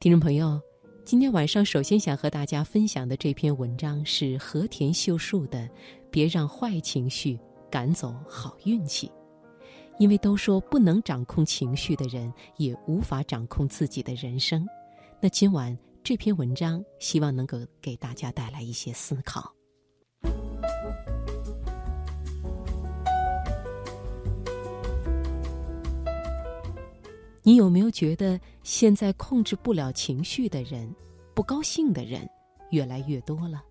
听众朋友，今天晚上首先想和大家分享的这篇文章是和田秀树的《别让坏情绪赶走好运气》，因为都说不能掌控情绪的人，也无法掌控自己的人生。那今晚这篇文章，希望能够给大家带来一些思考。你有没有觉得现在控制不了情绪的人、不高兴的人越来越多了？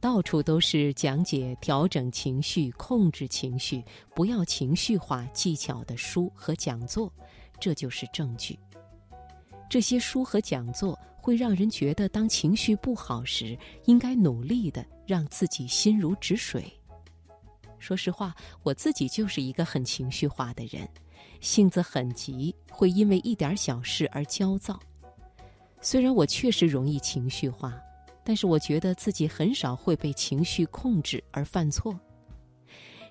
到处都是讲解调整情绪、控制情绪、不要情绪化技巧的书和讲座，这就是证据。这些书和讲座会让人觉得，当情绪不好时，应该努力的让自己心如止水。说实话，我自己就是一个很情绪化的人。性子很急，会因为一点小事而焦躁。虽然我确实容易情绪化，但是我觉得自己很少会被情绪控制而犯错。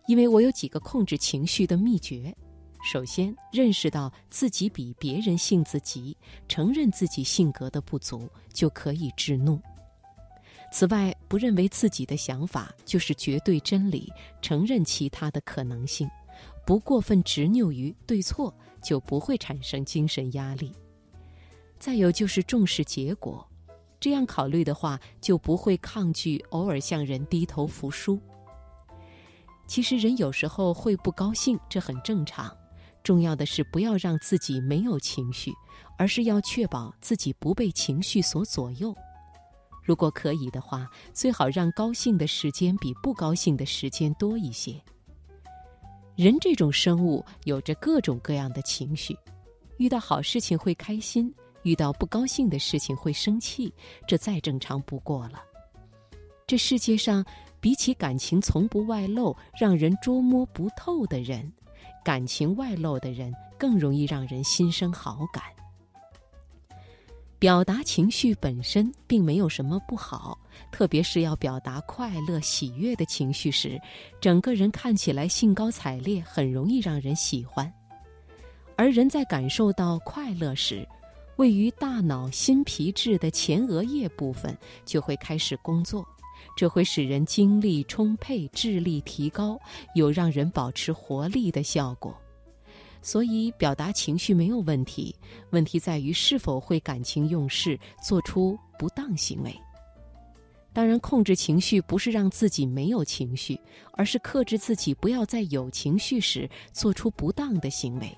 因为我有几个控制情绪的秘诀：首先，认识到自己比别人性子急，承认自己性格的不足，就可以制怒。此外，不认为自己的想法就是绝对真理，承认其他的可能性。不过分执拗于对错，就不会产生精神压力。再有就是重视结果，这样考虑的话，就不会抗拒偶尔向人低头服输。其实人有时候会不高兴，这很正常。重要的是不要让自己没有情绪，而是要确保自己不被情绪所左右。如果可以的话，最好让高兴的时间比不高兴的时间多一些。人这种生物有着各种各样的情绪，遇到好事情会开心，遇到不高兴的事情会生气，这再正常不过了。这世界上，比起感情从不外露、让人捉摸不透的人，感情外露的人更容易让人心生好感。表达情绪本身并没有什么不好，特别是要表达快乐、喜悦的情绪时，整个人看起来兴高采烈，很容易让人喜欢。而人在感受到快乐时，位于大脑新皮质的前额叶部分就会开始工作，这会使人精力充沛、智力提高，有让人保持活力的效果。所以，表达情绪没有问题，问题在于是否会感情用事，做出不当行为。当然，控制情绪不是让自己没有情绪，而是克制自己不要在有情绪时做出不当的行为。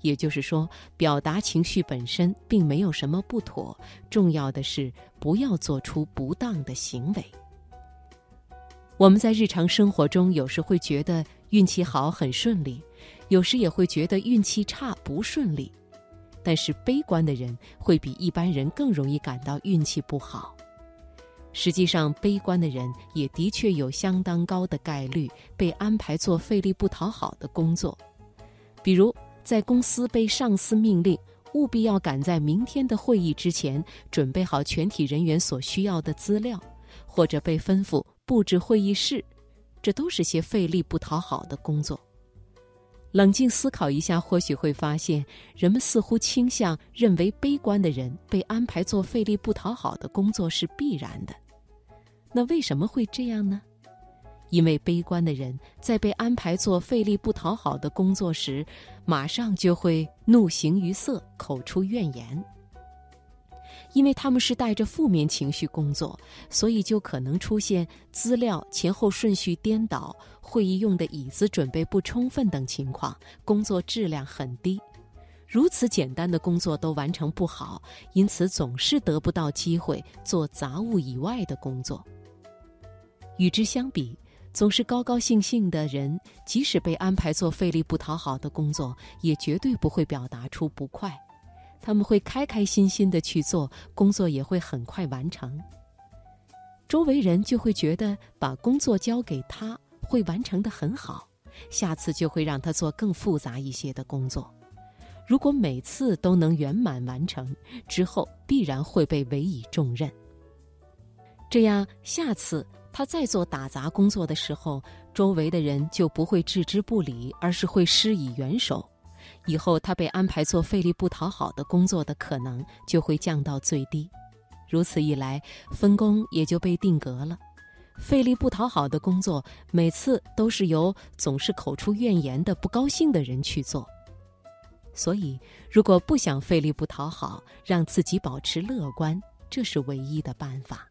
也就是说，表达情绪本身并没有什么不妥，重要的是不要做出不当的行为。我们在日常生活中，有时会觉得运气好，很顺利。有时也会觉得运气差不顺利，但是悲观的人会比一般人更容易感到运气不好。实际上，悲观的人也的确有相当高的概率被安排做费力不讨好的工作，比如在公司被上司命令务必要赶在明天的会议之前准备好全体人员所需要的资料，或者被吩咐布置会议室，这都是些费力不讨好的工作。冷静思考一下，或许会发现，人们似乎倾向认为悲观的人被安排做费力不讨好的工作是必然的。那为什么会这样呢？因为悲观的人在被安排做费力不讨好的工作时，马上就会怒形于色，口出怨言。因为他们是带着负面情绪工作，所以就可能出现资料前后顺序颠倒、会议用的椅子准备不充分等情况，工作质量很低。如此简单的工作都完成不好，因此总是得不到机会做杂物以外的工作。与之相比，总是高高兴兴的人，即使被安排做费力不讨好的工作，也绝对不会表达出不快。他们会开开心心的去做工作，也会很快完成。周围人就会觉得把工作交给他会完成的很好，下次就会让他做更复杂一些的工作。如果每次都能圆满完成，之后必然会被委以重任。这样，下次他再做打杂工作的时候，周围的人就不会置之不理，而是会施以援手。以后他被安排做费力不讨好的工作的可能就会降到最低。如此一来，分工也就被定格了。费力不讨好的工作，每次都是由总是口出怨言的不高兴的人去做。所以，如果不想费力不讨好，让自己保持乐观，这是唯一的办法。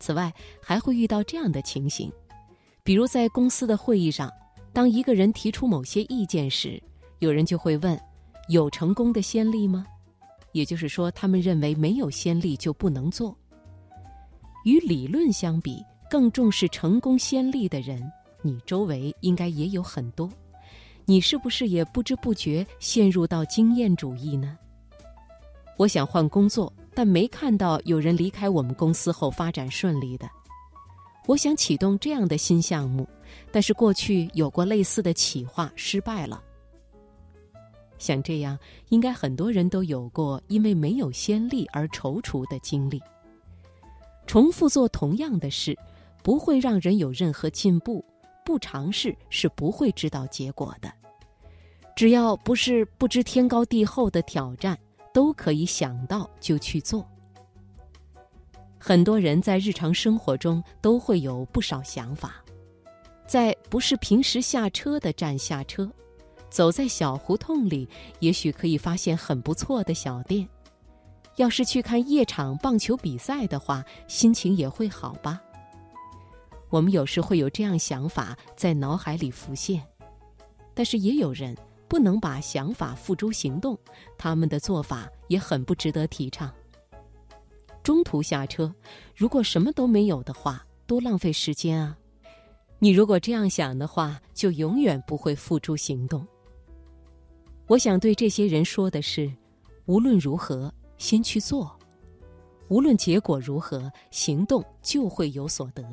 此外，还会遇到这样的情形，比如在公司的会议上，当一个人提出某些意见时，有人就会问：“有成功的先例吗？”也就是说，他们认为没有先例就不能做。与理论相比，更重视成功先例的人，你周围应该也有很多。你是不是也不知不觉陷入到经验主义呢？我想换工作，但没看到有人离开我们公司后发展顺利的。我想启动这样的新项目，但是过去有过类似的企划失败了。像这样，应该很多人都有过因为没有先例而踌躇的经历。重复做同样的事，不会让人有任何进步。不尝试是不会知道结果的。只要不是不知天高地厚的挑战，都可以想到就去做。很多人在日常生活中都会有不少想法，在不是平时下车的站下车，走在小胡同里，也许可以发现很不错的小店。要是去看夜场棒球比赛的话，心情也会好吧。我们有时会有这样想法在脑海里浮现，但是也有人不能把想法付诸行动，他们的做法也很不值得提倡。中途下车，如果什么都没有的话，多浪费时间啊！你如果这样想的话，就永远不会付诸行动。我想对这些人说的是：无论如何，先去做；无论结果如何，行动就会有所得。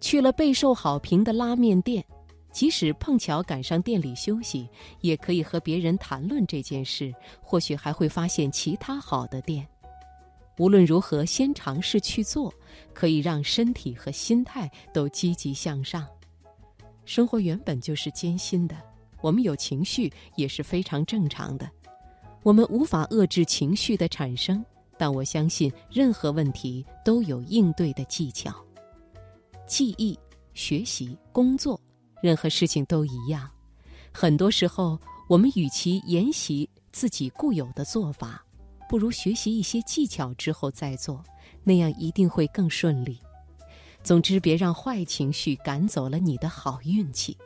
去了备受好评的拉面店，即使碰巧赶上店里休息，也可以和别人谈论这件事，或许还会发现其他好的店。无论如何，先尝试去做，可以让身体和心态都积极向上。生活原本就是艰辛的，我们有情绪也是非常正常的。我们无法遏制情绪的产生，但我相信任何问题都有应对的技巧。记忆、学习、工作，任何事情都一样。很多时候，我们与其沿袭自己固有的做法，不如学习一些技巧之后再做，那样一定会更顺利。总之，别让坏情绪赶走了你的好运气。